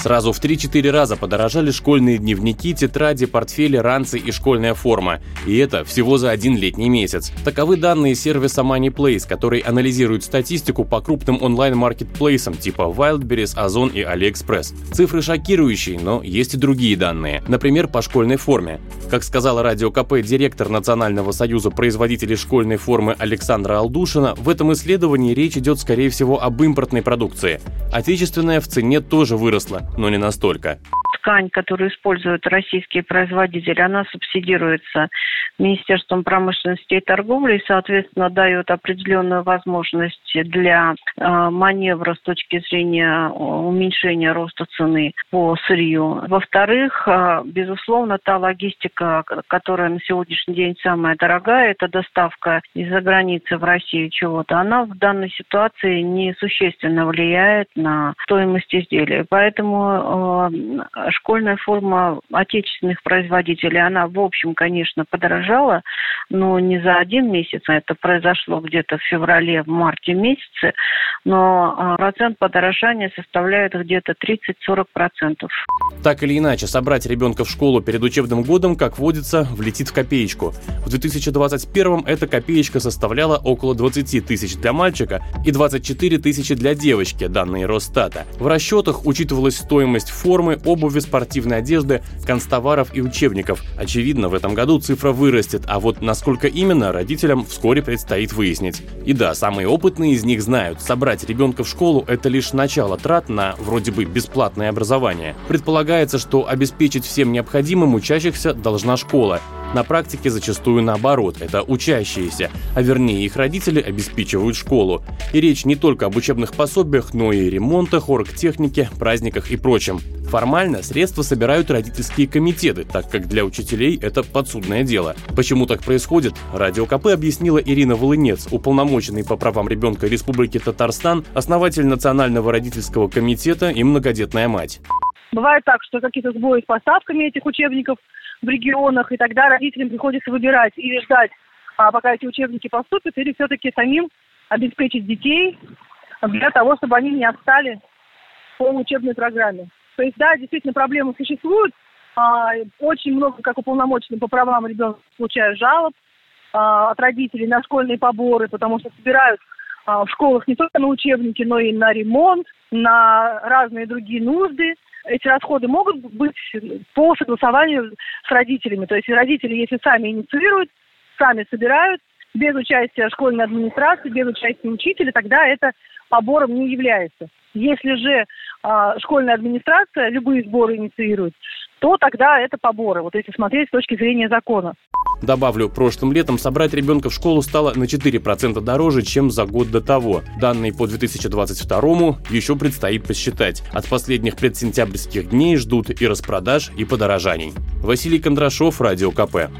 Сразу в 3-4 раза подорожали школьные дневники, тетради, портфели, ранцы и школьная форма. И это всего за один летний месяц. Таковы данные сервиса MoneyPlace, который анализирует статистику по крупным онлайн-маркетплейсам типа Wildberries, Озон и AliExpress. Цифры шокирующие, но есть и другие данные. Например, по школьной форме. Как сказала Радио КП директор Национального союза производителей школьной формы Александра Алдушина, в этом исследовании речь идет, скорее всего, об импортной продукции. Отечественная в цене тоже выросла, но не настолько ткань, которую используют российские производители, она субсидируется Министерством промышленности и торговли и, соответственно, дает определенную возможность для э, маневра с точки зрения уменьшения роста цены по сырью. Во-вторых, э, безусловно, та логистика, которая на сегодняшний день самая дорогая, это доставка из-за границы в Россию чего-то, она в данной ситуации несущественно влияет на стоимость изделия. Поэтому э, школьная форма отечественных производителей, она, в общем, конечно, подорожала, но не за один месяц, а это произошло где-то в феврале, в марте месяце, но а, процент подорожания составляет где-то 30-40%. Так или иначе, собрать ребенка в школу перед учебным годом, как водится, влетит в копеечку. В 2021 эта копеечка составляла около 20 тысяч для мальчика и 24 тысячи для девочки, данные Росстата. В расчетах учитывалась стоимость формы, обуви, спортивной одежды, констоваров и учебников. Очевидно, в этом году цифра вырастет, а вот насколько именно, родителям вскоре предстоит выяснить. И да, самые опытные из них знают, собрать ребенка в школу – это лишь начало трат на вроде бы бесплатное образование. Предполагается, что обеспечить всем необходимым учащихся должна школа, на практике зачастую наоборот, это учащиеся, а вернее их родители обеспечивают школу. И речь не только об учебных пособиях, но и ремонтах, оргтехнике, праздниках и прочем. Формально средства собирают родительские комитеты, так как для учителей это подсудное дело. Почему так происходит, Радио КП объяснила Ирина Волынец, уполномоченный по правам ребенка Республики Татарстан, основатель Национального родительского комитета и многодетная мать. Бывает так, что какие-то сбои с поставками этих учебников в регионах, и тогда родителям приходится выбирать или ждать, а пока эти учебники поступят, или все-таки самим обеспечить детей для того, чтобы они не отстали по учебной программе. То есть, да, действительно, проблемы существуют. А, очень много, как уполномоченный по правам ребенка, получаю жалоб а, от родителей на школьные поборы, потому что собирают а, в школах не только на учебники, но и на ремонт, на разные другие нужды. Эти расходы могут быть по согласованию с родителями. То есть родители, если сами инициируют, сами собирают, без участия школьной администрации, без участия учителя, тогда это побором не является. Если же школьная администрация любые сборы инициирует, то тогда это поборы, вот если смотреть с точки зрения закона. Добавлю, прошлым летом собрать ребенка в школу стало на 4% дороже, чем за год до того. Данные по 2022 еще предстоит посчитать. От последних предсентябрьских дней ждут и распродаж, и подорожаний. Василий Кондрашов, Радио КП.